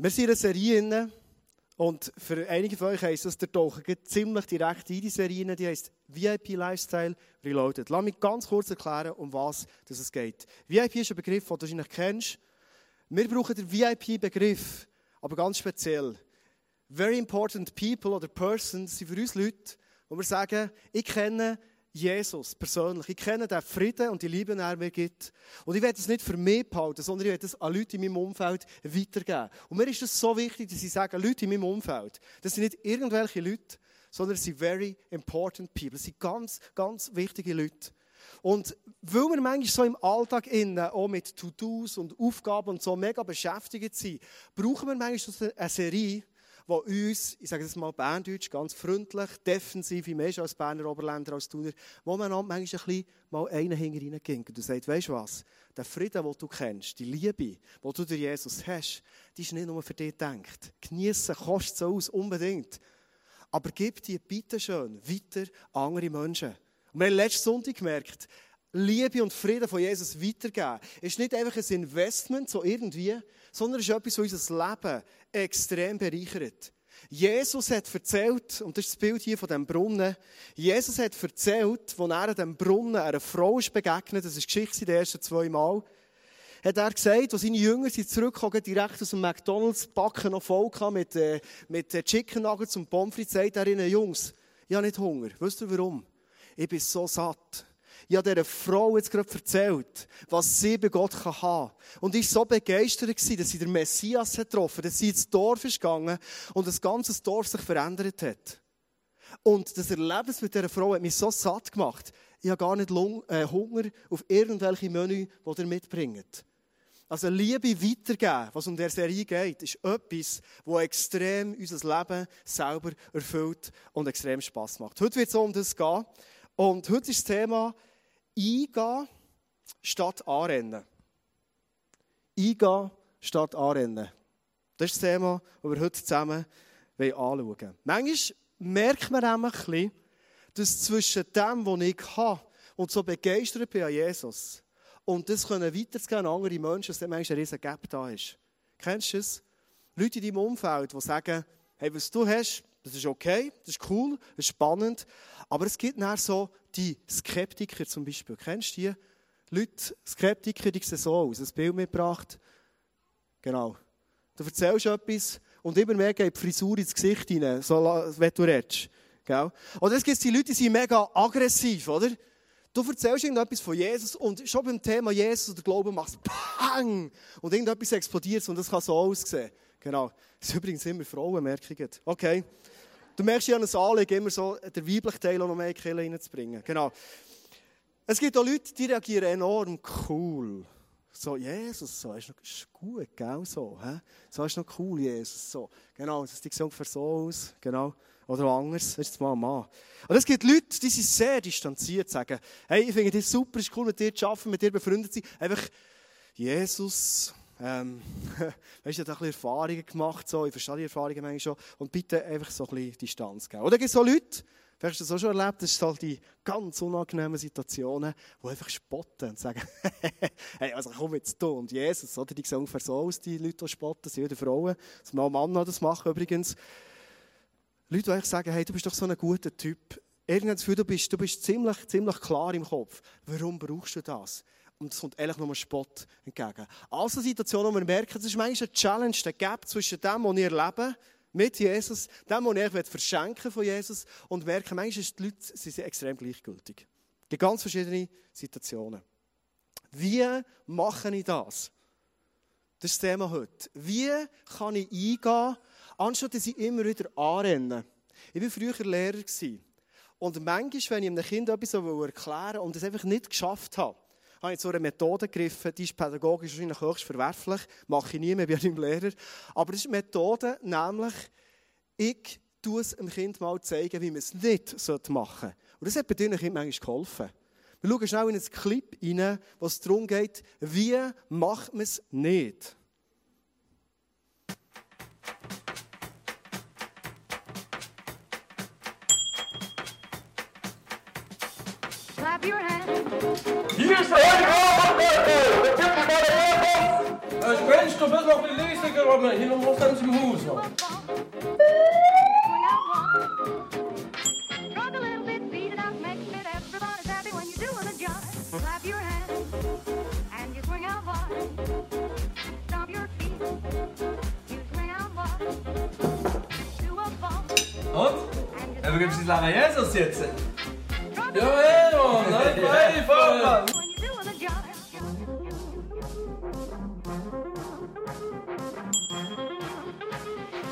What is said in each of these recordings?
Wir sind in einer Serie drin, und für einige von euch heisst das, der tauchen ziemlich direkt in die Serie die heisst VIP Lifestyle Reloaded. Lass mich ganz kurz erklären, um was es geht. VIP ist ein Begriff, den du wahrscheinlich kennst. Wir brauchen den VIP-Begriff, aber ganz speziell. Very important people oder persons sind für uns Leute, wo wir sagen, ich kenne Jesus persönlich. Ich kenne den Frieden und die Liebe, die er mir gibt. Und ich werde es nicht für mich behalten, sondern ich werde es an Leute in meinem Umfeld weitergeben. Und mir ist es so wichtig, dass ich sage, Leute in meinem Umfeld, das sind nicht irgendwelche Leute, sondern es sind very important people. Das sind ganz, ganz wichtige Leute. Und weil wir manchmal so im Alltag innen, auch mit To-Dos und Aufgaben und so mega beschäftigt sind, brauchen wir manchmal eine Serie, die uns, ich sage es mal Berndeutsch, ganz freundlich, defensiv, wie mehr als Berner Oberländer, als Thuner, wo man manchmal ein bisschen mal einen hinter reinging und du sagst, weißt du was, der Frieden, den du kennst, die Liebe, die du durch Jesus hast, die ist nicht nur für dich gedacht. Geniessen kostet es aus, unbedingt. Aber gib die bitte schön weiter an andere Menschen. Und wir haben letzten Sonntag gemerkt, Liebe und Frieden von Jesus weitergeben, ist nicht einfach ein Investment, so irgendwie, sondern ist etwas, was unser Leben extrem bereichert. Jesus hat erzählt, und das ist das Bild hier von dem Brunnen, Jesus hat erzählt, als er an diesem Brunnen einer Frau ist begegnet, das ist die Geschichte der ersten zwei Mal, hat er gesagt, als seine Jünger sind zurückgekommen, direkt aus dem McDonalds, Backen noch voll mit, äh, mit äh, Chicken Nuggets und Pommes frites, sagt er ihnen, Jungs, ich habe nicht Hunger. Wisst ihr warum? Ich bin so satt. Ich habe dieser Frau jetzt gerade erzählt, was sie bei Gott haben kann. Und ich war so begeistert, dass sie den Messias getroffen hat, dass sie ins Dorf ist gegangen und das ganze Dorf sich verändert hat. Und das Erlebnis mit dieser Frau hat mich so satt gemacht. Ich habe gar nicht äh, Hunger auf irgendwelche Menü, die ihr mitbringt. Also Liebe weitergeben, was um der Serie geht, ist etwas, das extrem unser Leben selber erfüllt und extrem Spass macht. Heute wird es um das gehen. Und heute ist das Thema Eingehen statt anrennen. Eingehen statt anrennen. Das ist das Thema, das wir heute zusammen anschauen wollen. Manchmal merkt man ein bisschen, dass zwischen dem, was ich habe und so begeistert bin an Jesus, und das können weiterzugehen an andere Menschen, dass da manchmal ein riesen Gap da ist. Kennst du es? Leute in deinem Umfeld, die sagen, hey, was du hast, das ist okay, das ist cool, das ist spannend, aber es gibt nachher so die Skeptiker zum Beispiel. Kennst du die? Leute, Skeptiker, die sehen so aus. Ein Bild mitgebracht. Genau. Du erzählst etwas und immer mehr geht die Frisur ins Gesicht rein, so wie du redest. Gell? Oder es gibt die Leute, die sind mega aggressiv, oder? Du erzählst irgendetwas von Jesus und schon beim Thema Jesus oder Glauben machst du Pang! Und irgendetwas explodiert und das kann so aussehen. Genau. Das sind übrigens immer Frauen, merke ich. Okay. Du merkst ja an einem Anliegen immer so, den weiblichen Teil noch mehr in die Kirche reinzubringen. Genau. Es gibt auch Leute, die reagieren enorm cool. So, Jesus, so, ist, noch, ist gut, gell, so, hä? So ist noch cool, Jesus, so. Genau, das sieht ungefähr so aus, genau. Oder anders, das ist mal ein Mann. Und es gibt Leute, die sind sehr distanziert, sagen, hey, ich finde dich super, ist cool, mit dir zu arbeiten, mit dir befreundet zu sein. Einfach, Jesus, ähm, weißt du, habe ein bisschen Erfahrungen gemacht, so, ich verstehe die Erfahrungen manchmal schon, und bitte einfach so ein bisschen Distanz geben. Oder gibt es so Leute, vielleicht hast du das auch schon erlebt, das sind halt die ganz unangenehmen Situationen, die einfach spotten und sagen, hey, also komm jetzt du und Jesus, oder? Die sehen ungefähr so aus, die Leute, die spotten, sind wieder Frauen, dass mal Männer das machen übrigens. Leute, die eigentlich sagen, hey, du bist doch so ein guter Typ, irgendwann das Gefühl, du bist, du bist ziemlich, ziemlich klar im Kopf. Warum brauchst du das? Und es kommt ehrlich nur Spott entgegen. Also Situationen, wo wir merken, das ist manchmal eine Challenge, der Gap zwischen dem, was wir erleben, mit Jesus, dem, was ich verschenken von Jesus, und merken, manchmal sind die Leute sie sind extrem gleichgültig. Es ganz verschiedene Situationen. Wie mache ich das? Das ist das Thema heute. Wie kann ich eingehen, anstatt dass ich immer wieder anrenne? Ich war früher Lehrer. Und manchmal, wenn ich einem Kind etwas erklären will und es einfach nicht geschafft habe, habe ich zu einer Methode gegriffen, die ist pädagogisch wahrscheinlich höchst verwerflich, mache ich nie mehr bei einem Lehrer. Aber das ist eine Methode, nämlich, ich tue es dem Kind mal zeigen, wie man es nicht machen sollte. Und das hat bei deinen Kindern manchmal geholfen. Wir schauen schnell in einen Clip rein, wo es darum geht, wie macht man es nicht. Clap your hands. Hier ist der Heilige Abendmahl, der Titel meiner Ehre. Spinnst du? Bist noch ein bisschen leiser, aber hier noch was haben sie im Haus. Mann. Rock a little bit, beat it swing out wide. Do a bump Und?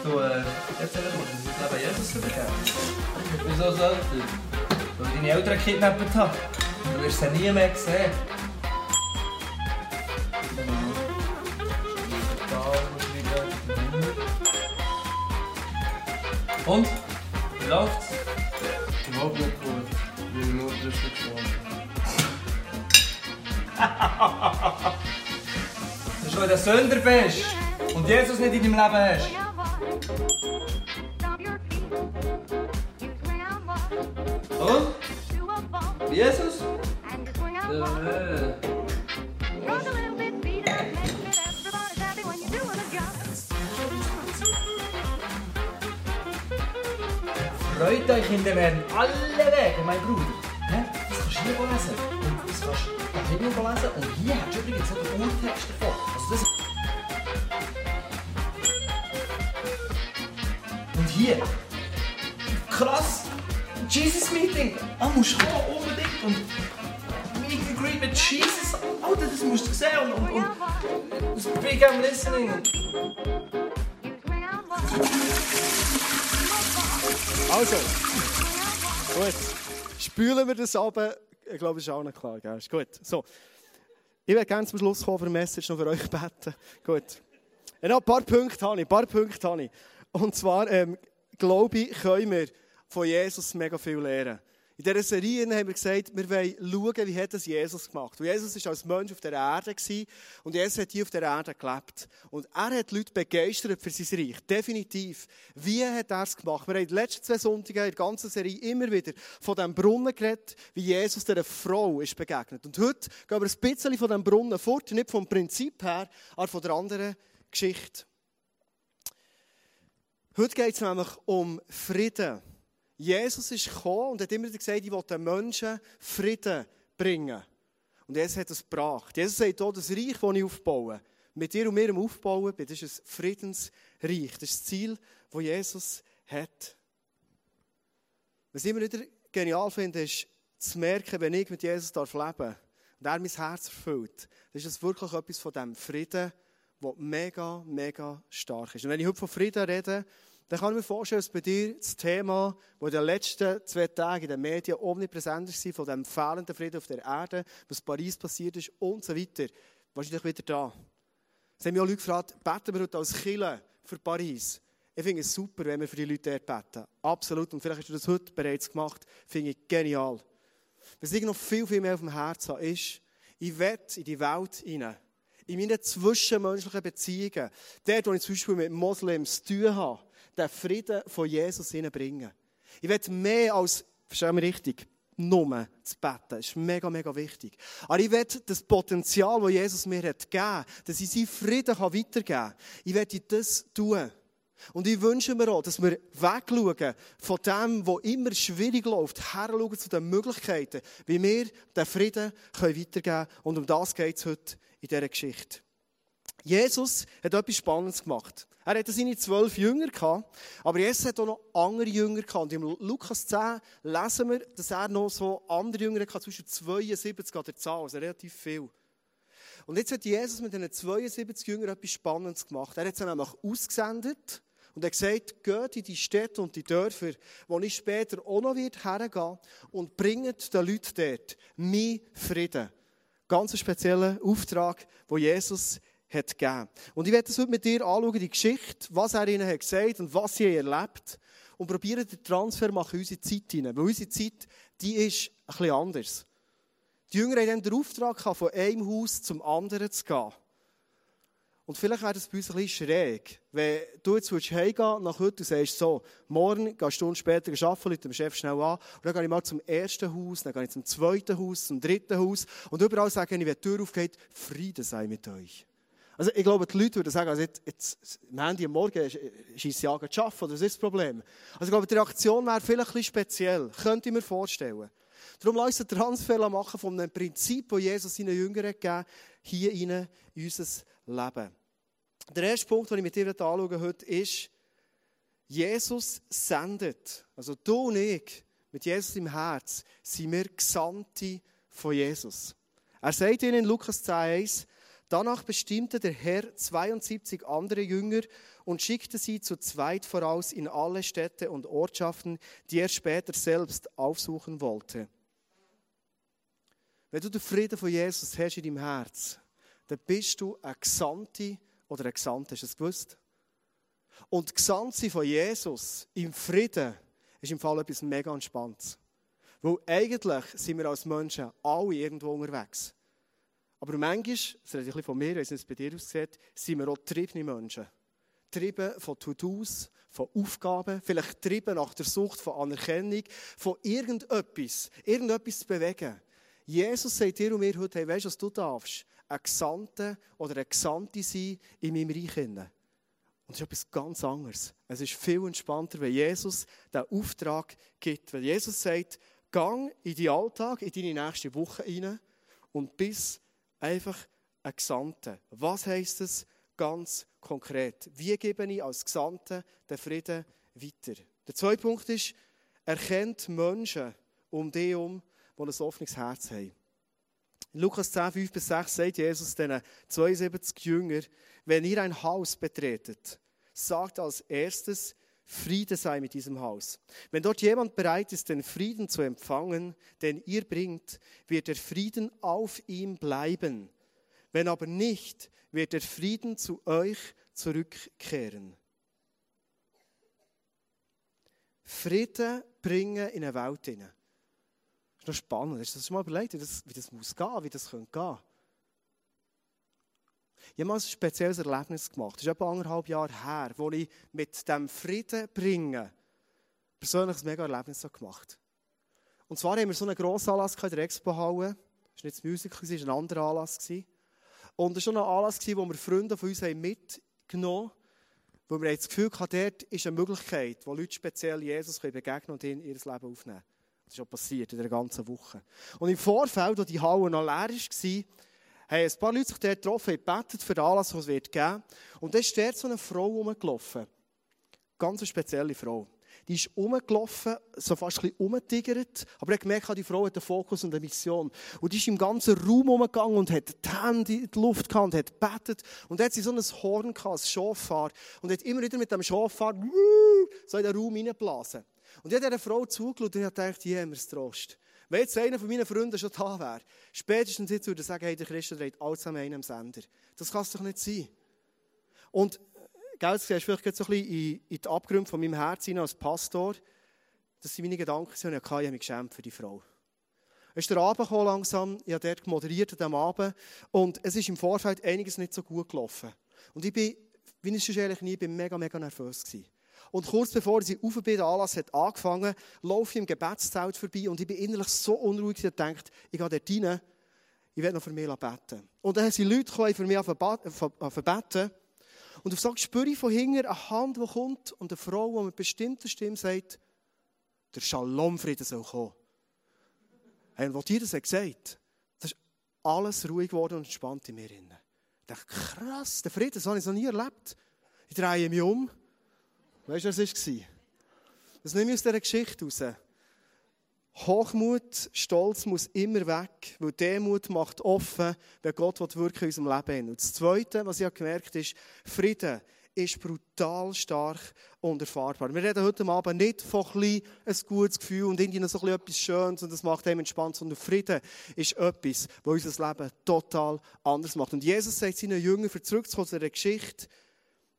Übergibst du das Leben Jesus jetzt? Äh, Jesus übergeben. Wieso sollte ich? Weil ich deine Eltern gekidnappt habe. Du wirst sie nie mehr sehen. Und? Wie läuft's? Dass du ein Sünder bist und Jesus nicht in deinem Leben hast. Und? Jesus? jive. Freut euch in dem Herrn alle Wege, mein Bruder. Hä? Das kannst du hier lesen. Und das kannst du hinten lesen. Und hier hast du übrigens noch den Urtext davon. Also das Und hier. Krass. Jesus Meeting. Ah, musst du kommen, unbedingt. Und Meet and Greet mit Jesus. Alter, das musst du sehen. Und, und, und Big am Listening. Also, gut. Spülen wir das ab. Ich glaube, es ist allen klar. Gell? Ist gut. So. Ich werde gerne zum Schluss kommen für eine Message noch für euch beten. Gut. Ja, noch ein paar Punkte habe ich. Ein paar Punkte habe ich. Und zwar, ähm, glaube ich, können wir von Jesus mega viel lernen. In dieser Serie haben wir gesagt, wir wollen schauen, wie hat das Jesus gemacht. Und Jesus war als Mensch auf der Erde und Jesus hat hier auf der Erde gelebt. Und er hat die Leute begeistert für sein Reich. Definitiv. Wie hat er es gemacht? Wir haben den letzten zwei Sonntagen in der ganzen Serie immer wieder von diesem Brunnen geredet, wie Jesus dieser Frau ist begegnet. Und heute gehen wir ein bisschen von diesem Brunnen fort, nicht vom Prinzip her, aber von der anderen Geschichte. Heute geht es nämlich um Frieden. Jesus ist gekommen und hat immer wieder gesagt, ich will den Menschen Frieden bringen. Und Jesus hat es gebracht. Jesus sagt auch, das Reich, das ich aufbaue, mit dir und mir am Aufbauen bin, das ist ein Friedensreich. Das ist das Ziel, das Jesus hat. Was ich immer wieder genial finde, ist zu merken, wenn ich mit Jesus leben darf und er mein Herz erfüllt, dann ist das wirklich etwas von diesem Frieden, der mega, mega stark ist. Und wenn ich heute von Frieden rede, dann kann ich mir vorstellen, dass bei dir das Thema, das in den letzten zwei Tagen in den Medien omnipräsent war, von dem fehlenden Frieden auf der Erde, was in Paris passiert ist und so weiter, wahrscheinlich wieder da. Es haben mich auch Leute gefragt, beten wir heute als Killer für Paris? Ich finde es super, wenn wir für die Leute dort beten. Absolut. Und vielleicht hast du das heute bereits gemacht. Finde ich genial. Was ich noch viel, viel mehr auf dem Herzen habe, ist, ich will in die Welt hinein. In meine zwischenmenschlichen Beziehungen. Dort, wo ich zum Beispiel mit Moslems zu tun habe, den Frieden von Jesus hineinbringen. Ich will mehr als, verstehen wir richtig, nur zu beten. Das ist mega, mega wichtig. Aber ich will das Potenzial, das Jesus mir hat gegeben, dass ich seinen Frieden weitergeben kann, ich will das tun. Und ich wünsche mir auch, dass wir wegschauen von dem, was immer schwierig läuft, herschauen zu den Möglichkeiten, wie wir den Frieden weitergeben können. Und um das geht es heute in dieser Geschichte. Jesus hat etwas Spannendes gemacht. Er hatte seine zwölf Jünger aber Jesus hat auch noch andere Jünger. Und im Lukas 10 lesen wir, dass er noch so andere Jünger hatte, zwischen 72 an der Zahl, also relativ viel. Und jetzt hat Jesus mit diesen 72 Jüngern etwas Spannendes gemacht. Er hat sie nämlich ausgesendet und hat gesagt, geht in die Städte und die Dörfer, wo ich später auch noch wird hergehen und bringt den Leuten dort mein Frieden. Ganz einen speziellen Auftrag, wo Jesus hat gegeben. Und ich werde das heute mit dir anschauen, die Geschichte, was er ihnen hat gesagt und was sie erlebt und probieren den Transfer machen in unsere Zeit hinein. Weil unsere Zeit, die ist ein bisschen anders. Die Jünger haben dann den Auftrag gehabt, von einem Haus zum anderen zu gehen. Und vielleicht wäre das bei uns ein bisschen schräg, wenn du jetzt heimgehen nach heute und sagst, so, morgen gehst du Stunden später arbeiten, Leute dem Chef schnell an, und dann gehe ich mal zum ersten Haus, dann gehe ich zum zweiten Haus, zum dritten Haus, und überall sagen, wenn die Tür aufgeht, Friede sei mit euch. Also ich glaube, die Leute würden sagen, also jetzt, jetzt, am Ende am Morgen schießt an zu arbeiten, oder das ist das Problem. Also ich glaube, die Reaktion wäre vielleicht ein bisschen speziell, könnte ich mir vorstellen. Darum lass uns einen Transfer machen von einem Prinzip, das Jesus seinen Jüngern gegeben hat, hier in unser Leben. Der erste Punkt, den ich mit dir heute, ist, Jesus sendet. Also du und ich, mit Jesus im Herz, sind wir Gesandte von Jesus. Er sagt ihnen in Lukas 10,1, Danach bestimmte der Herr 72 andere Jünger und schickte sie zu zweit voraus in alle Städte und Ortschaften, die er später selbst aufsuchen wollte. Wenn du den Frieden von Jesus hast in deinem Herz, dann bist du ein Gesandte oder ein Gesandter. Hast du das gewusst? Und Gesandte von Jesus im Frieden ist im Fall etwas mega Entspanntes. Weil eigentlich sind wir als Menschen alle irgendwo unterwegs. Aber manchmal, das rede ich ein von mir, wie es bei dir aussieht, sind wir auch getriebene Menschen. Getrieben von To-Dos, von Aufgaben, vielleicht getrieben nach der Sucht von Anerkennung, von irgendetwas, irgendetwas zu bewegen. Jesus sagt dir und mir heute, hey, weißt du, was du darfst? Ein Gesandter oder eine Gesandte sein in meinem Reich. Und das ist etwas ganz anderes. Es ist viel entspannter, wenn Jesus den Auftrag gibt. Wenn Jesus sagt, gang in deinen Alltag, in deine nächste Woche hinein und bis einfach ein Gesandter. Was heißt es ganz konkret? Wie gebe ich als Gesandter den Frieden weiter? Der zweite Punkt ist, erkennt Menschen um dich herum, die ein offenes Herz haben. In Lukas 10, 5 bis 6 sagt Jesus den 72 Jünger, wenn ihr ein Haus betretet, sagt als erstes, Friede sei mit diesem Haus. Wenn dort jemand bereit ist, den Frieden zu empfangen, den ihr bringt, wird der Frieden auf ihm bleiben. Wenn aber nicht, wird der Frieden zu euch zurückkehren. Frieden bringen in eine Welt hinein. Das ist noch spannend. Hast du das schon mal überlegt, wie das, wie das muss gehen, wie das könnte gehen? Ich habe mal ein spezielles Erlebnis gemacht. Das ist etwa anderthalb Jahre her, wo ich mit dem Frieden bringen persönlich ein mega Erlebnis gemacht Und zwar haben wir so einen grossen Anlass in der Expo-Halle. Das war nicht das Musical, es war ein anderer Anlass. Und es war schon ein Anlass, wo wir Freunde von uns mitgenommen haben, wo wir das Gefühl hatten, dort ist eine Möglichkeit, wo Leute speziell Jesus begegnen und in ihr Leben aufnehmen. Das ist auch passiert in der ganzen Woche. Und im Vorfeld, als die Halle noch leer war, haben ein paar Leute sich dort getroffen, haben gebetet für den Anlass, was es geben wird. Und dann ist dort so eine Frau rumgelaufen. Ganz eine spezielle Frau. Die ist rumgelaufen, so fast ein bisschen rumgetigert, aber ich gemerkt, die Frau hat einen Fokus und eine Mission. Und die ist im ganzen Raum rumgegangen und hat die Hände in die Luft gehabt und hat gebetet. Und dann hat sie so ein Horn gehabt, ein Schofar, und hat immer wieder mit dem Schofar so in den Raum reingeblasen. Und ich habe dieser Frau zugeschaut und ich habe gedacht, ja, wir Trost. Wenn jetzt einer von meinen Freunden schon da wäre, spätestens jetzt würde er sagen, hey, der Christen dreht alles an einem Sender. Das kann es doch nicht sein. Und, gell, jetzt siehst du vielleicht so ein bisschen in, in die Abgründe von meinem Herzen als Pastor. Das sind meine Gedanken, und ich habe mich geschämt für die Frau. Es ist der Abend langsam, ich habe dort moderiert an diesem Abend und es ist im Vorfeld einiges nicht so gut gelaufen. Und ich bin, wie ich es schon ehrlich nie, bin mega, mega nervös gewesen. Und kurz bevor sie auf den Anlass hat angefangen, laufe ich im Gebetszelt vorbei und ich bin innerlich so unruhig, dass ich dachte, ich gehe dort rein, ich werde noch für mich beten. Und dann sind Leute gekommen, für mich beten. Und auf so spüre ich von hinten eine Hand, die kommt und eine Frau, die mit bestimmter Stimme sagt, der Shalom-Frieden soll kommen. Hey, und was ihr das gesagt das ist alles ruhig geworden und entspannt in mir. Ich dachte, krass, der Frieden, das habe ich noch nie erlebt. Ich drehe mich um Weißt du, was es war? Das nehme ich aus dieser Geschichte raus. Hochmut, Stolz muss immer weg, weil Demut macht offen, wenn Gott wirken in unserem Leben. Und das Zweite, was ich gemerkt habe, ist, Frieden ist brutal stark und erfahrbar. Wir reden heute Abend nicht von ein, ein gutes Gefühl und irgendwie so etwas Schönes und das macht einem entspannt, sondern Frieden ist etwas, was unser Leben total anders macht. Und Jesus sagt seinen Jüngern, für zurückzukommen zu dieser Geschichte,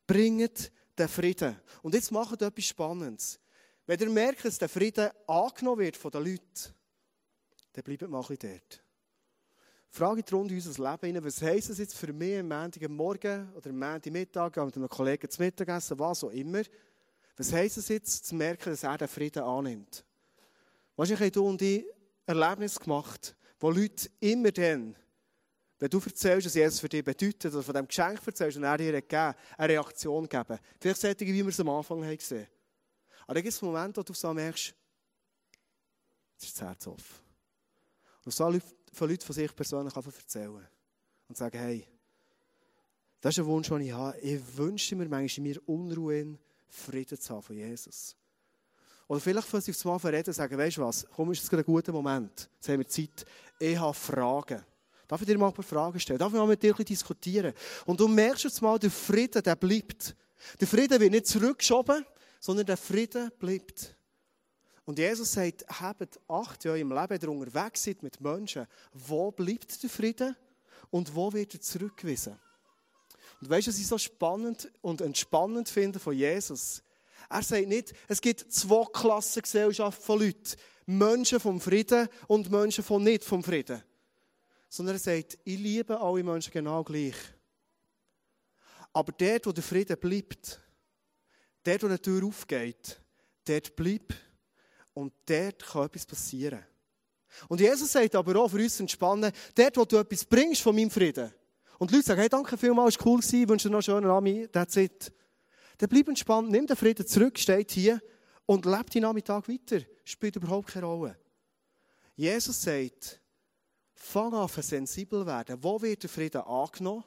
bringt den Frieden. Und jetzt macht etwas Spannendes. Wenn ihr merkt, dass der Frieden angenommen wird von den Leuten, dann bleibt mal ein dort. Frage ich rund unser Leben was heisst das jetzt für mich am Montagmorgen oder am Montagmittag mit einem Kollegen zum Mittagessen, was auch immer. Was heisst es jetzt, zu merken, dass er den Frieden annimmt? Wahrscheinlich haben du und ich Erlebnisse gemacht, wo Leute immer dann, wenn du erzählst, was Jesus für dich bedeutet, oder von dem Geschenk erzählst und er dir gegeben eine Reaktion geben. Vielleicht solche, wie wir es am Anfang haben gesehen Aber dann gibt es Momente, wo du so merkst, jetzt ist das Herz offen. Und so von Leuten von sich persönlich erzählen. Und sagen, hey, das ist ein Wunsch, den ich habe. Ich wünsche mir manchmal in mir Unruhe, Frieden zu haben von Jesus. Oder vielleicht, wenn sie aufs Mal verreden, sagen, weißt du was, komm, ist jetzt gerade ein guter Moment. Jetzt haben wir Zeit. Ich habe Fragen. Darf ich dir mal ein paar Fragen stellen? Darf ich mal mit dir ein bisschen diskutieren? Und du merkst jetzt mal, der Frieden, der bleibt. Der Frieden wird nicht zurückgeschoben, sondern der Frieden bleibt. Und Jesus sagt, habt Acht, ja, im Leben, ihr unterwegs seid mit Menschen. Wo bleibt der Frieden und wo wird er zurückgewiesen? Und weißt du, was ich so spannend und entspannend finde von Jesus? Er sagt nicht, es gibt zwei Klassengesellschaften von Leuten. Menschen vom Frieden und Menschen von nicht vom Frieden. Sondern er sagt, ich liebe alle Menschen genau gleich. Aber dort, wo der Frieden bleibt, dort, wo eine Tür aufgeht, dort bleib und dort kann etwas passieren. Und Jesus sagt aber auch für uns entspannen, dort, wo du etwas bringst von meinem Frieden, und die Leute sagen, hey, danke vielmals, war cool, gewesen, wünsche dir noch einen schönen Abend, that's it. Dann bleib entspannt, nimm den Frieden zurück, steht hier und lebt den Nachmittag weiter. Spielt überhaupt keine Rolle. Jesus sagt, fang an, sensibel werden. Wo wird der Frieden angenommen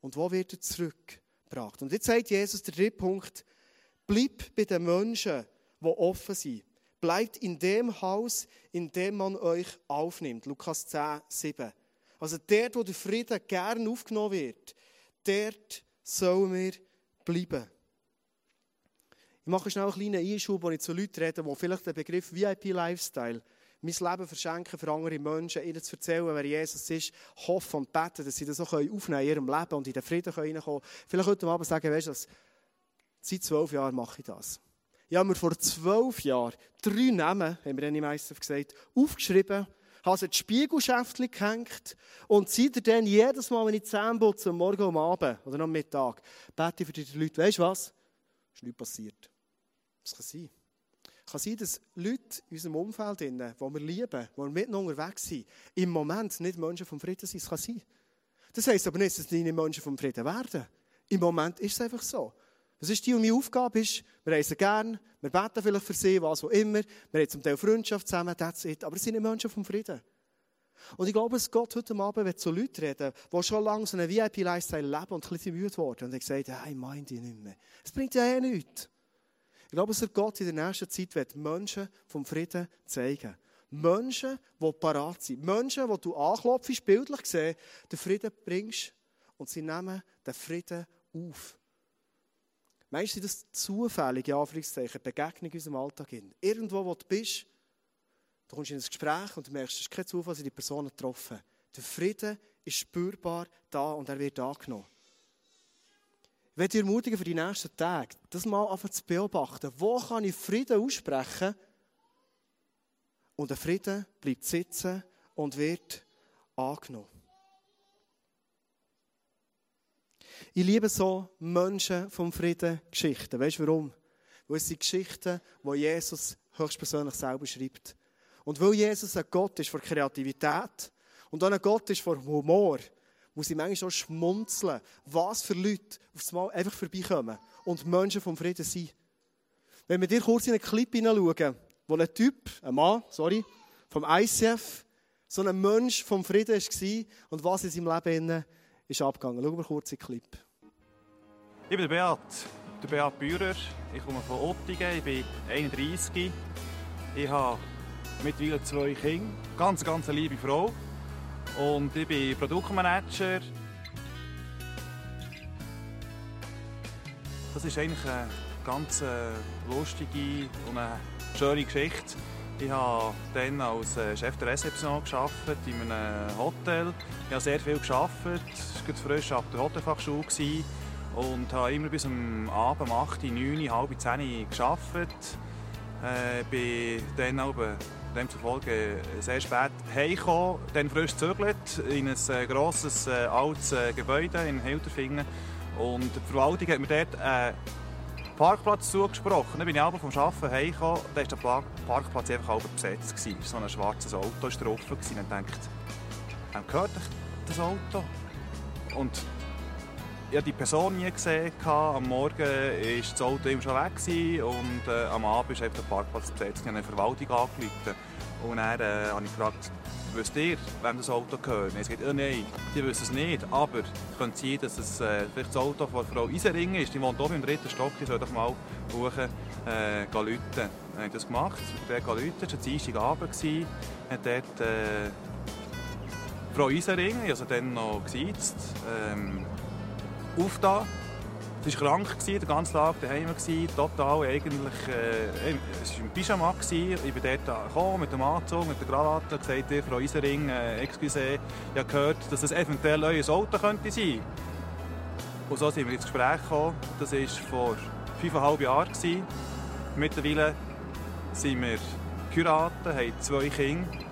und wo wird er zurückgebracht? Und jetzt sagt Jesus, der dritte Punkt, bleib bei den Menschen, die offen sind. Bleibt in dem Haus, in dem man euch aufnimmt. Lukas 10, 7. Also dort, wo der Frieden gern aufgenommen wird, dort sollen wir bleiben. Ich mache schnell einen kleinen Einschub, wo ich zu Leuten rede, die vielleicht den Begriff VIP-Lifestyle, mein Leben verschenken für andere Menschen, ihnen zu erzählen, wer Jesus ist, hoffen und beten, dass sie das auch aufnehmen können in ihrem Leben und in den Frieden reinkommen können. Vielleicht heute Abend sagen, weißt du, was, seit zwölf Jahren mache ich das. Ich habe mir vor zwölf Jahren drei Namen, haben wir dann meistens gesagt, aufgeschrieben, habe sie ins Spiegelschäftchen gehängt und seitdem jedes Mal, wenn ich die Zähne Morgen am Abend oder am Mittag, bete ich für die Leute, weißt du was? ist nichts passiert. Das kann sein. Kann sein, dass Leute in unserem Umfeld, die wir lieben, die wir miteinander unterwegs sind, im Moment nicht Menschen vom Frieden sind. Das kann sein. Das heisst aber nicht, dass die nicht Menschen vom Frieden werden. Im Moment ist es einfach so. Was ist die und meine Aufgabe? Ist, wir reisen gern, wir beten vielleicht für sie, was auch immer. Wir haben zum Teil Freundschaft zusammen, that's it. Aber es sind nicht Menschen vom Frieden. Und ich glaube, dass Gott heute Abend wird zu Leuten reden, die schon lange so einen VIP-Lifestyle leben und ein bisschen müde worden und haben gesagt, hey, ich meine die nicht mehr. Es bringt ja eh nichts. Ich glaube, dass Gott in der nächsten Zeit wird Menschen vom Frieden zeigen. Menschen, die parat sind. Menschen, die du anklopfst, bildlich gesehen, den Frieden bringst und sie nehmen den Frieden auf. Meinst du, das zufällige Anführungszeichen, Begegnung in unserem Alltag? hin? Irgendwo, wo du bist, du kommst in ein Gespräch und du merkst, es ist kein Zufall, dass die Person getroffen Der Frieden ist spürbar da und er wird angenommen. Ich dich ermutigen für die nächsten Tage, das mal einfach zu beobachten. Wo kann ich Frieden aussprechen? Und der Frieden bleibt sitzen und wird angenommen. Ich liebe so Menschen vom Frieden Geschichten. Weißt du warum? Weil es sind Geschichten, die Jesus höchstpersönlich selber schreibt. Und weil Jesus ein Gott ist von Kreativität und auch ein Gott ist von Humor, muss ich manchmal auch schmunzeln, was für Leute aufs Mal einfach vorbeikommen und Menschen vom Frieden sind. Wenn wir dir kurz in einen Clip hineinschauen, wo ein Typ, ein Mann, sorry, vom ICF, so ein Mensch vom Frieden war und was in seinem Leben ist abgegangen. Schauen wir kurz in den Clip. Ich bin der Beat, der Beat Bührer. Ich komme von Ottingen, ich bin 31. Ich habe mittlerweile zwei Kinder, ganz, ganz eine liebe Frau. Und ich bin Produktmanager. Das ist eigentlich eine ganz äh, lustige und eine schöne Geschichte. Ich habe dann als äh, Chef der Rezeption gearbeitet in einem Hotel. Ich habe sehr viel gearbeitet. Ich war frisch ab der Hotelfachschule und habe immer bis am Abend um 8, 9, halb 10 gearbeitet. Äh, bin dann auch demzufolge sehr spät heimgekommen, dann frisch gezögert in ein äh, grosses, äh, altes äh, Gebäude in Hilterfingen. Und die Verwaltung hat mir dort einen Parkplatz zugesprochen. Dann bin ich aber vom Arbeiten heimgekommen, da war der Park Parkplatz einfach halb besetzt. gewesen. So ein schwarzes Auto war drauf. Und ich dachte, wem gehört das Auto. Und ich die Person nie gesehen. Am Morgen war das Auto immer schon weg und äh, am Abend einfach der Parkplatz besetzt. Ich habe eine Verwaltung angerufen. Und dann äh, habe ich gefragt, wisst ihr, wem das Auto gehört? Er sagt, oh nein, die wissen es nicht. Aber es könnte sein, dass es äh, vielleicht das Auto von Frau Isering ist. Die wohnt oben im dritten Stock, die soll doch mal hoch äh, rufen. Dann habe ich das gemacht. Der rufen, es war ein gewesen. Hat dort äh, Frau Isering, sie dann noch gesiezt, ähm, aufgetan. Sie war krank, den ganzen Tag daheim, total eigentlich, äh, es war im Pyjama. Ich bin dort gekommen, mit dem Anzug, mit der Krawatte und gesagt, ihr, Frau Isering, äh, excuse, ich habe gehört, dass es eventuell euer Auto könnte sein. Und so sind wir ins Gespräch gekommen. Das war vor fünfeinhalb Jahren. Mittlerweile sind wir geheiratet, haben zwei Kinder.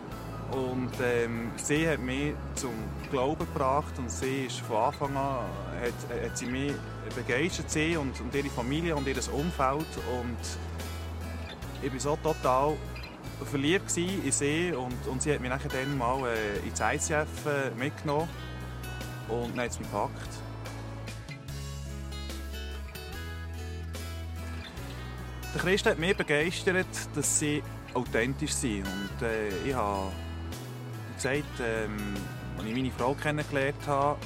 Und ähm, sie hat mich zum Glauben gebracht und sie ist von Anfang an hat, hat sie mich begeistert, sie und, und ihre Familie und ihr Umfeld. Und ich war so total verliebt in sie und, und sie hat mich nachher dann mal äh, ins ICF äh, mitgenommen und dann hat es mich gepackt. Der Christ hat mich begeistert, dass sie authentisch sind. Und äh, ich habe gesagt, ähm, als ich meine Frau kennengelernt habe,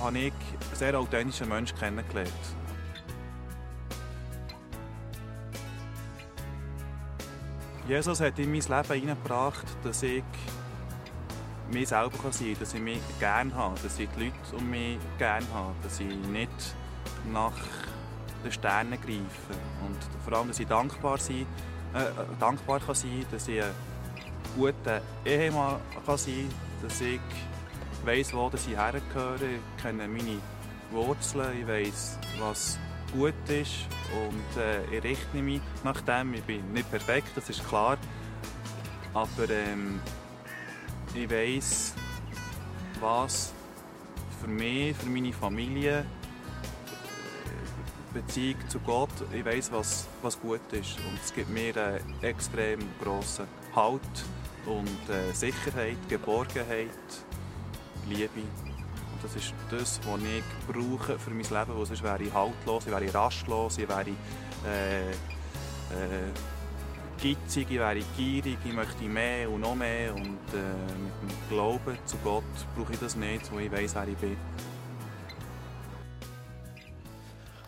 habe ich einen sehr authentischen Menschen kennengelernt. Jesus hat in mein Leben hineingebracht, dass ich mich selber sein kann, dass ich mich gerne habe, dass ich die Leute um mich gerne habe, dass ich nicht nach den Sternen greife. Und vor allem, dass ich dankbar, sein, äh, dankbar kann sein dass ich guter Ehemann kann sein kann, dass ich weiss, wo ich hergehöre, ich kenne meine Wurzeln, ich weiss, was gut ist und äh, ich richte mich nach dem. Ich bin nicht perfekt, das ist klar, aber ähm, ich weiss, was für mich, für meine Familie, Beziehung zu Gott, ich weiß, was, was gut ist. Und es gibt mir einen extrem grossen Halt und äh, Sicherheit, Geborgenheit, Liebe. Und das ist das, was ich brauche für mein Leben, weil sonst wäre ich haltlos, ich wäre rastlos, ich wäre äh, äh, gitzig, ich wäre gierig, ich möchte mehr und noch mehr. Und äh, mit dem Glauben zu Gott brauche ich das nicht, weil ich weiß, wer ich bin.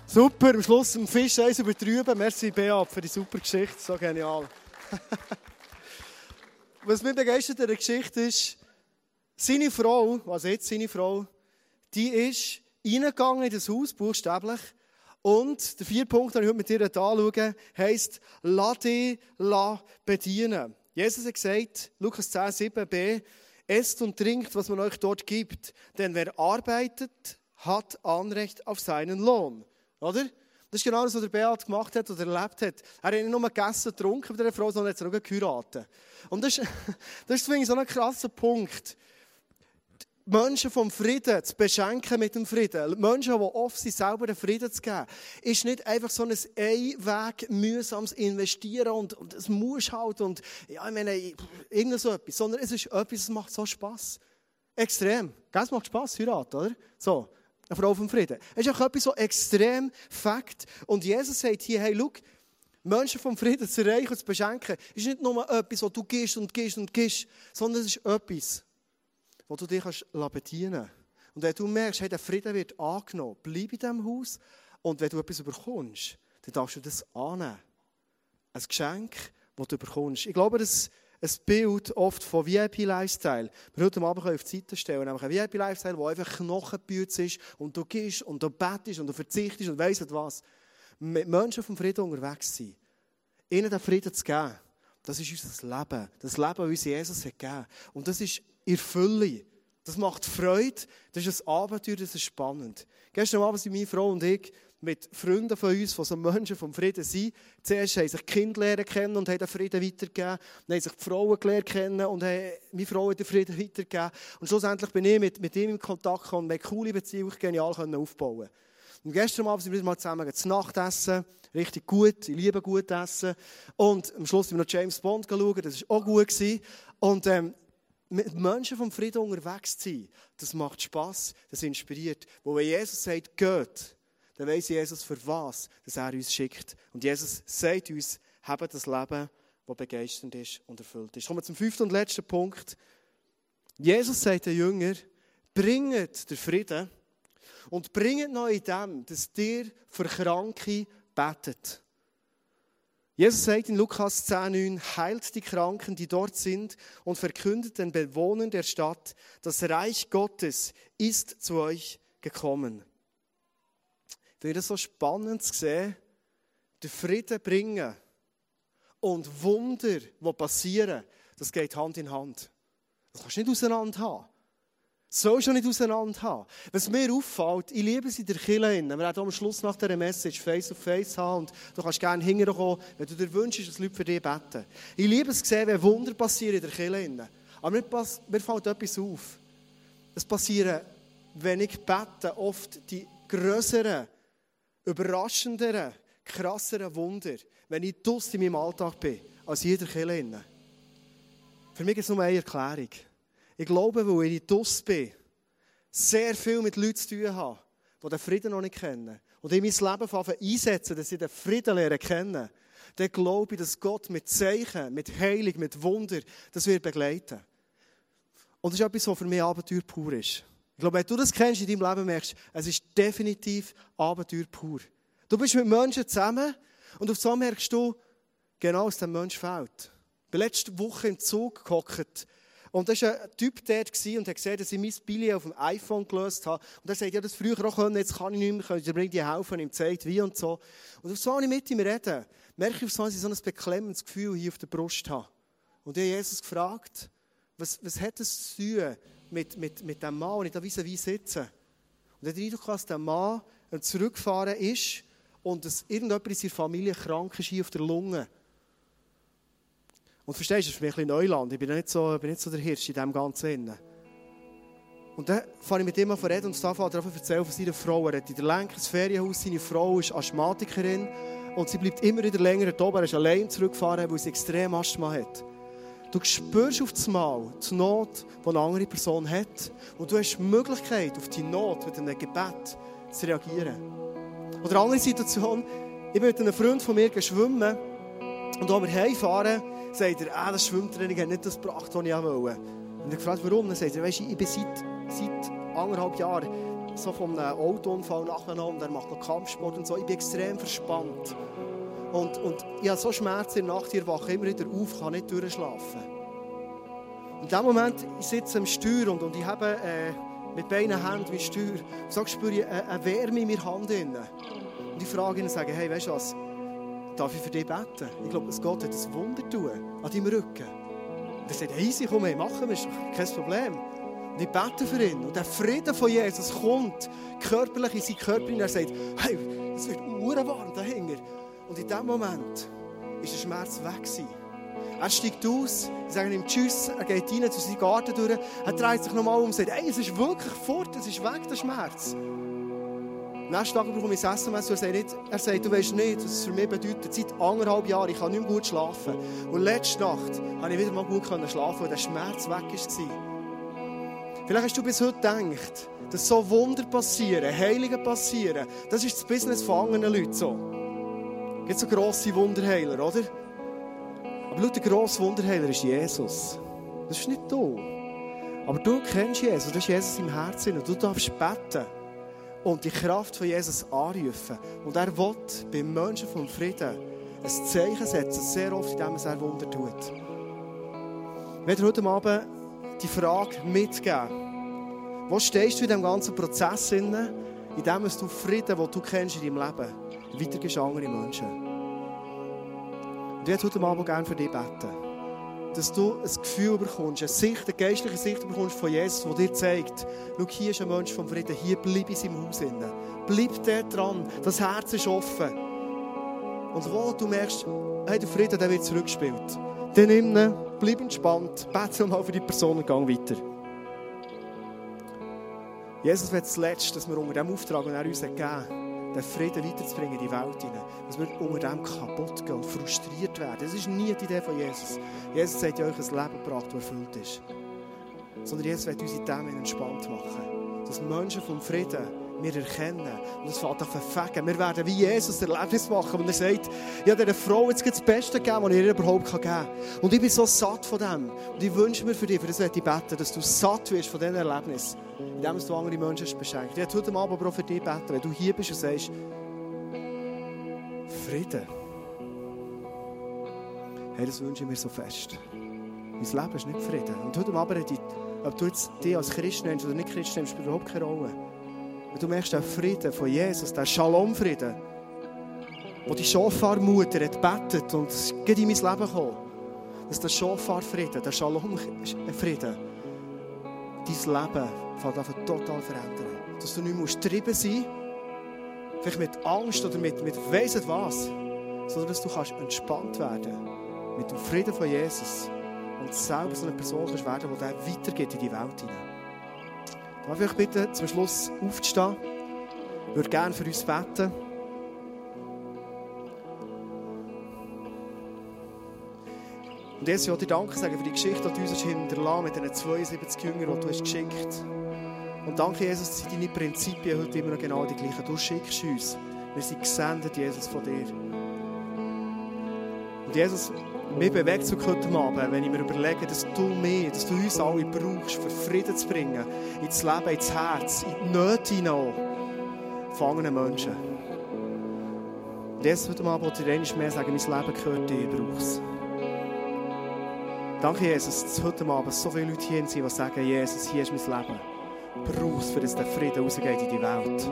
Super, am Schluss im Fisch eins übertrüben. Merci, Beat, für die super Geschichte. So genial. Was mich begeistert an der Geschichte ist, seine Frau, also jetzt seine Frau, die ist reingegangen in das Haus, buchstäblich. Und der vierte Punkt, den ich heute mit dir anschaue, heisst, lass dich bedienen. Jesus hat gesagt, Lukas 10, 7b, esst und trinkt, was man euch dort gibt. Denn wer arbeitet, hat Anrecht auf seinen Lohn. Oder? Das ist genau das, was der Beat gemacht hat oder erlebt hat. Er hat nicht nur gegessen und getrunken mit dieser Frau, sondern hat sie auch geheiratet. Und das ist, das ist finde so ein krasser Punkt. Die Menschen vom Frieden zu beschenken mit dem Frieden, Menschen, die oft sind, selber den Frieden zu geben, ist nicht einfach so ein Einweg, mühsames Investieren und, und es muss halt und, ja, ich meine, irgend so etwas, sondern es ist etwas, das macht so Spass. Extrem. Es macht Spass, heiraten, oder? So. Eine Frau vom Frieden. Es ist auch etwas so extrem Fakt. Und Jesus sagt hier, hey, schau, Menschen vom Frieden zu erreichen und zu beschenken, ist nicht nur etwas, wo du gehst und gehst und gehst, sondern es ist etwas, wo du dich bedienen kannst. Und wenn du merkst, hey, der Frieden wird angenommen, bleib in diesem Haus. Und wenn du etwas bekommst, dann darfst du das annehmen. Ein Geschenk, das du bekommst. Ich glaube, dass ein Bild oft von VIP-Lifestyle. Wir heute Abend auf die Seite stellen, nämlich ein VIP-Lifestyle, der einfach Knochenbütz ist und du gehst und du bettest und du verzichtest und weiss was. Mit Menschen vom Frieden unterwegs sein. Ihnen den Frieden zu geben. Das ist unser Leben. Das Leben, das uns Jesus hat gegeben. Und das ist in Fülle. Das macht Freude. Das ist ein Abenteuer, das ist spannend. Gestern Abend sind meine Frau und ich mit Freunden von uns, die so Menschen vom Frieden sind. Zuerst haben sich die Kinder kennen und haben den Frieden weitergegeben. Dann haben sich die Frauen gelernt kennen und haben meine Frau den Frieden weitergegeben. Und schlussendlich bin ich mit, mit ihm in Kontakt gekommen und eine coole Beziehung genial aufbauen Und gestern Abend sind wir mal zusammen zu Nacht essen. Richtig gut. Ich liebe gut essen. Und am Schluss sind wir noch James Bond schauen. Das war auch gut. Und ähm, mit Menschen vom Frieden unterwegs zu sein, das macht Spass, das inspiriert. Wo Jesus sagt, geht, dann weiss Jesus für was, dass er uns schickt. Und Jesus sagt uns, haben das Leben, das begeisternd ist und erfüllt ist. Kommen wir zum fünften und letzten Punkt. Jesus sagt den Jünger, bringet den Frieden und bringet noch in dem, dass dir für Kranke betet. Jesus sagt in Lukas 10,9, heilt die Kranken, die dort sind, und verkündet den Bewohnern der Stadt, das Reich Gottes ist zu euch gekommen. Finde es so spannend zu sehen, den Frieden bringen und Wunder, die passieren, das geht Hand in Hand. Das kannst du nicht auseinander haben. Das sollst du nicht auseinander haben. Was mir auffällt, ich liebe es in der Kirche. Wir werden am Schluss nach dieser Message Face-to-Face haben und du kannst gerne hinterher wenn du dir wünschst, dass Leute für dich beten. Ich liebe es sehen, wenn Wunder passieren in der Kirche. Aber mir, pass, mir fällt etwas auf. Es passieren, wenn ich bete, oft die größeren, überraschenderen, krasseren Wunder, wenn ich dus in meinem Alltag bin, als jeder Kirche. Für mich ist nur eine Erklärung. Ich glaube, weil ich dus bin, sehr viel mit Leuten zu tun habe, die den Frieden noch nicht kennen. Und in mein Leben einsetzen, dass sie den Frieden lernen kennen. Dann glaube ich, dass Gott mit Zeichen, mit Heilung, mit Wunder, das wird begleiten. Und das ist etwas, was für mich Abenteuer pur ist. Ich glaube, wenn du das kennst in deinem Leben, merkst es ist definitiv Abenteuer pur. Du bist mit Menschen zusammen und auf so merkst du, genau was dem Mensch fehlt. Ich bin letzte Woche im Zug gehockt und da war ein Typ dort und hat gesehen, dass ich mein Billet auf dem iPhone gelöst habe. Und er sagt, ja, das früher auch können, jetzt kann ich nicht mehr, könnt ihr mir die helfen, ihm zeigt, wie und so. Und auf so ich mit ihm reden, merke ich auf so, dass ich so ein beklemmendes Gefühl hier auf der Brust habe. Und ich habe Jesus gefragt, was, was hat es zu tun mit, mit, mit dem Mann, den ich da vis-à-vis sitze? Und den Eindruck, dass der Mann zurückgefahren ist und dass irgendjemand in seiner Familie krank ist hier auf der Lunge. Und verstehst du, das ist für mich ein Neuland. Ich bin nicht so, bin nicht so der Hirsch in dem Ganzen. Innen. Und dann fange ich mit ihm an reden und dann er zu erzählen von seiner Frau. Er hat in der Lenk ein Ferienhaus, seine Frau ist Asthmatikerin und sie bleibt immer wieder länger da oben. Er ist allein zurückgefahren, weil sie extrem Asthma hat. Du spürst auf das Mal die Not, die eine andere Person hat und du hast die Möglichkeit, auf die Not mit einem Gebet zu reagieren. Oder eine andere Situation, ich bin mit einem Freund von mir schwimmen und als wir heimfahren, sagt er, ah, das Schwimmtraining hat nicht das gebracht, was ich wollte. Und ich gefragt, warum? Dann sagt er, weißt du, ich bin seit, seit anderthalb Jahren so von einem Autounfall nachgenommen er macht noch Kampfsport und so. Ich bin extrem verspannt. Und, und ich habe so Schmerzen in der Nacht, ich wache immer wieder auf, kann nicht durchschlafen. In dem Moment, ich sitze am Steuer und, und ich habe äh, mit beiden Händen wie Steuer, so spüre ich eine, eine Wärme in meiner Hand. Und ich frage ihn und sage, hey, weißt du was, darf ich für dich beten? Ich glaube, dass Gott hat ein Wunder tun an deinem Rücken. Und er sagt, easy, komm her, machen wir, ist kein Problem. Und ich bete für ihn. Und der Frieden von Jesus kommt körperlich in seinen Körper und er sagt, hey, es wird warm dahinter. Und in dem Moment ist der Schmerz weg. Er steigt aus, ich sage ihm Tschüss, er geht rein zu seinem Garten durch, er dreht sich nochmal um und sagt, hey, es ist wirklich fort, es ist weg, der Schmerz. Nächsten Tag bekomme ich das SMS und er sagt, er sagt, du weißt nicht, was es für mich bedeutet. Seit anderthalb Jahren, ich kann nicht mehr gut schlafen. Und letzte Nacht konnte ich wieder mal gut schlafen, weil der Schmerz weg war. Vielleicht hast du bis heute gedacht, dass so Wunder passieren, Heilige passieren, das ist das Business von anderen Leuten so. Gibt so grosse Wunderheiler, oder? Aber schau, der grosse Wunderheiler ist Jesus. Das ist nicht du. Aber du kennst Jesus, das ist Jesus im Herzen und du darfst beten und die Kraft von Jesus anrufen. Und er will beim Menschen vom Frieden ein Zeichen setzen, sehr oft, indem er Wunder tut. Ich werde heute Abend die Frage mitgeben. Wo stehst du in diesem ganzen Prozess, in dem du Frieden, den du kennst in deinem Leben, weitergibst an andere Menschen? Und ich werde heute Abend gerne für dich beten dass du ein Gefühl bekommst, eine Sicht, eine geistliche Sicht bekommst von Jesus, die dir zeigt, schau, hier ist ein Mensch vom Frieden, hier bleib in seinem Haus. Innen. Bleib dort dran, das Herz ist offen. Und wo du merkst, hey, der Frieden der wird zurückgespielt, dann nimm ihn, bleib entspannt, bete mal für die Person und geh weiter. Jesus wird das Letzte, dass wir unter dem Auftrag, den er uns gegeben hat, den Frieden weiterzubringen in die Welt hinein. Dass wir unter dem kaputt gehen und frustriert werden. Das ist nie die Idee von Jesus. Jesus sagt euch ein Leben gebracht, das erfüllt ist. sondern Jesus will unsere Themen entspannt machen. Dass Menschen vom Frieden wir erkennen und es fängt an verfegen. Wir werden wie Jesus Erlebnis machen, und er sagt, ich habe dieser Frau jetzt das Beste gegeben, was ich ihr überhaupt geben kann. Und ich bin so satt von dem. Und ich wünsche mir für dich, für das möchte ich beten, dass du satt wirst von diesem Erlebnis, indem du andere Menschen beschenkt. Ich werde heute Abend aber auch für dich beten, wenn du hier bist und sagst, Frieden. Hey, das wünsche ich mir so fest. Mein Leben ist nicht Frieden. Und heute Abend ob du jetzt dich als Christ nennst oder nicht Christ nennst, spielt überhaupt keine Rolle. Und du merkst den Frieden von Jesus, den Shalom-Frieden, wo die Schofar-Mutter hat betet und es geht in mein Leben gekommen. Dass der Schofar-Frieden, der Shalom-Frieden, dein Leben fängt an total verändern. Dass du nicht mehr getrieben sein musst, vielleicht mit Angst oder mit, mit weiss was, sondern dass du kannst entspannt werden mit dem Frieden von Jesus und selber so eine Person kannst werden, die weitergeht in die Welt hinein. Darf ich euch bitten, zum Schluss aufzustehen? Ich würde gerne für uns beten. Und will ich dir Danke sagen für die Geschichte, die du uns hinterlassen mit diesen 72 Jüngern, die du hast geschickt hast. Und danke, Jesus, dass deine Prinzipien heute immer noch genau die gleichen. Du schickst uns. Wir sind gesendet, Jesus, von dir. Und Jesus, mir bewegt es heute Abend, wenn ich mir überlege, dass du mich, dass du uns alle brauchst, für Frieden zu bringen, ins Leben, ins Herz, in die Nöte hinein von anderen Menschen. Und jetzt heute Abend wollte ich mehr sagen, mein Leben gehört dir, ich brauche es. Danke, Jesus, dass heute Abend so viele Leute hier sind, die sagen, Jesus, hier ist mein Leben. Es, für dass der Frieden rausgeht in die Welt.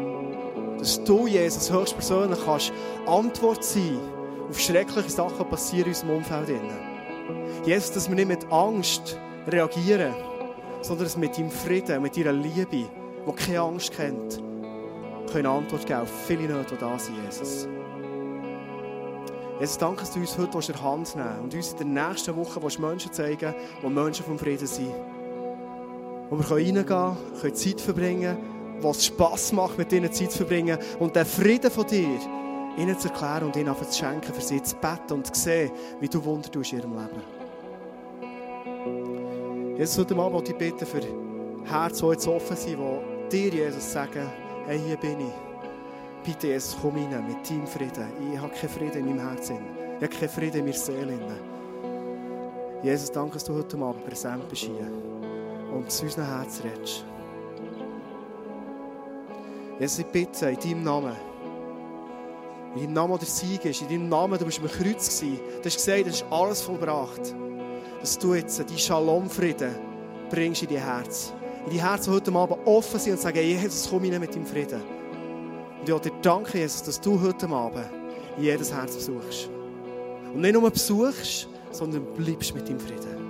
Dass du, Jesus, höchstpersönlich kannst Antwort sein auf schreckliche Sachen, passieren in unserem Umfeld. Jesus, dass wir nicht mit Angst reagieren, sondern dass wir mit deinem Frieden, mit deiner Liebe, die keine Angst kennt, können Antwort geben auf viele Nöte, die da sind, Jesus. Jesus, danke, dass du uns heute in der Hand nehmen und uns in der nächsten Woche Menschen zeigen die Menschen vom Frieden sind. Wo wir reingehen können, können Zeit verbringen, was Spass macht, mit ihnen Zeit zu verbringen und den Frieden von dir ihnen zu erklären und ihnen zu schenken, für sie zu beten und zu sehen, wie du Wunder tust in ihrem Leben. Jesus, heute Abend wollte ich bitten für Herzen, die jetzt offen sind, die dir, Jesus, sagen, hey, hier bin ich. Bitte, Jesus, komm rein mit deinem Frieden. Ich habe keinen Frieden in meinem Herzen. Ich habe keinen Frieden in meiner Seele. Jesus, danke, dass du heute Abend präsent bist hier und zu unserem Herz redest. Jesus, ich bitte in deinem Namen, in deinem Namen der Sieg ist, in deinem Namen, du bist am Kreuz gewesen. Du hast gesagt, das ist alles vollbracht. Dass du jetzt die Shalom-Frieden bringst in dein Herz. In die Herzen, die heute Abend offen sind und sagen, Jesus, komm rein mit deinem Frieden. Und ich will dir danken, Jesus, dass du heute Abend jedes Herz besuchst. Und nicht nur besuchst, sondern bleibst mit deinem Frieden.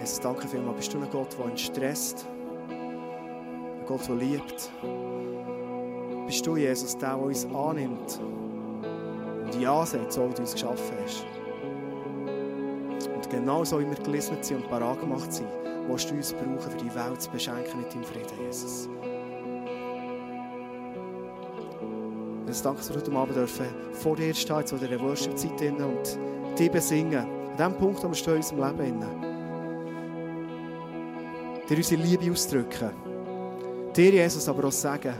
Jesus, danke vielmals. Bist du ein Gott, der entstresst? Ein Gott, der liebt? Bist du, Jesus, der, der uns annimmt und Ja sagt, so wie du uns geschaffen hast? Und genau so, wie wir gelistet sind und parat gemacht sind, willst du uns brauchen, für die Welt zu beschenken mit deinem Frieden, Jesus. Jesus, danke, dass wir heute Abend dürfen vor dir stehen, jetzt in dieser Worship-Zeit und dich besingen. An dem Punkt, wo wir stehen in unserem Leben. Dir unsere Liebe ausdrücken. Dir, Jesus, aber auch sagen,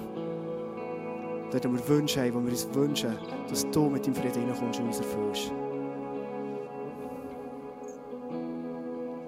dort wir Wünsche haben, wo wir uns wünschen, dass du mit deinem Frieden reinkommst und uns erfüllst.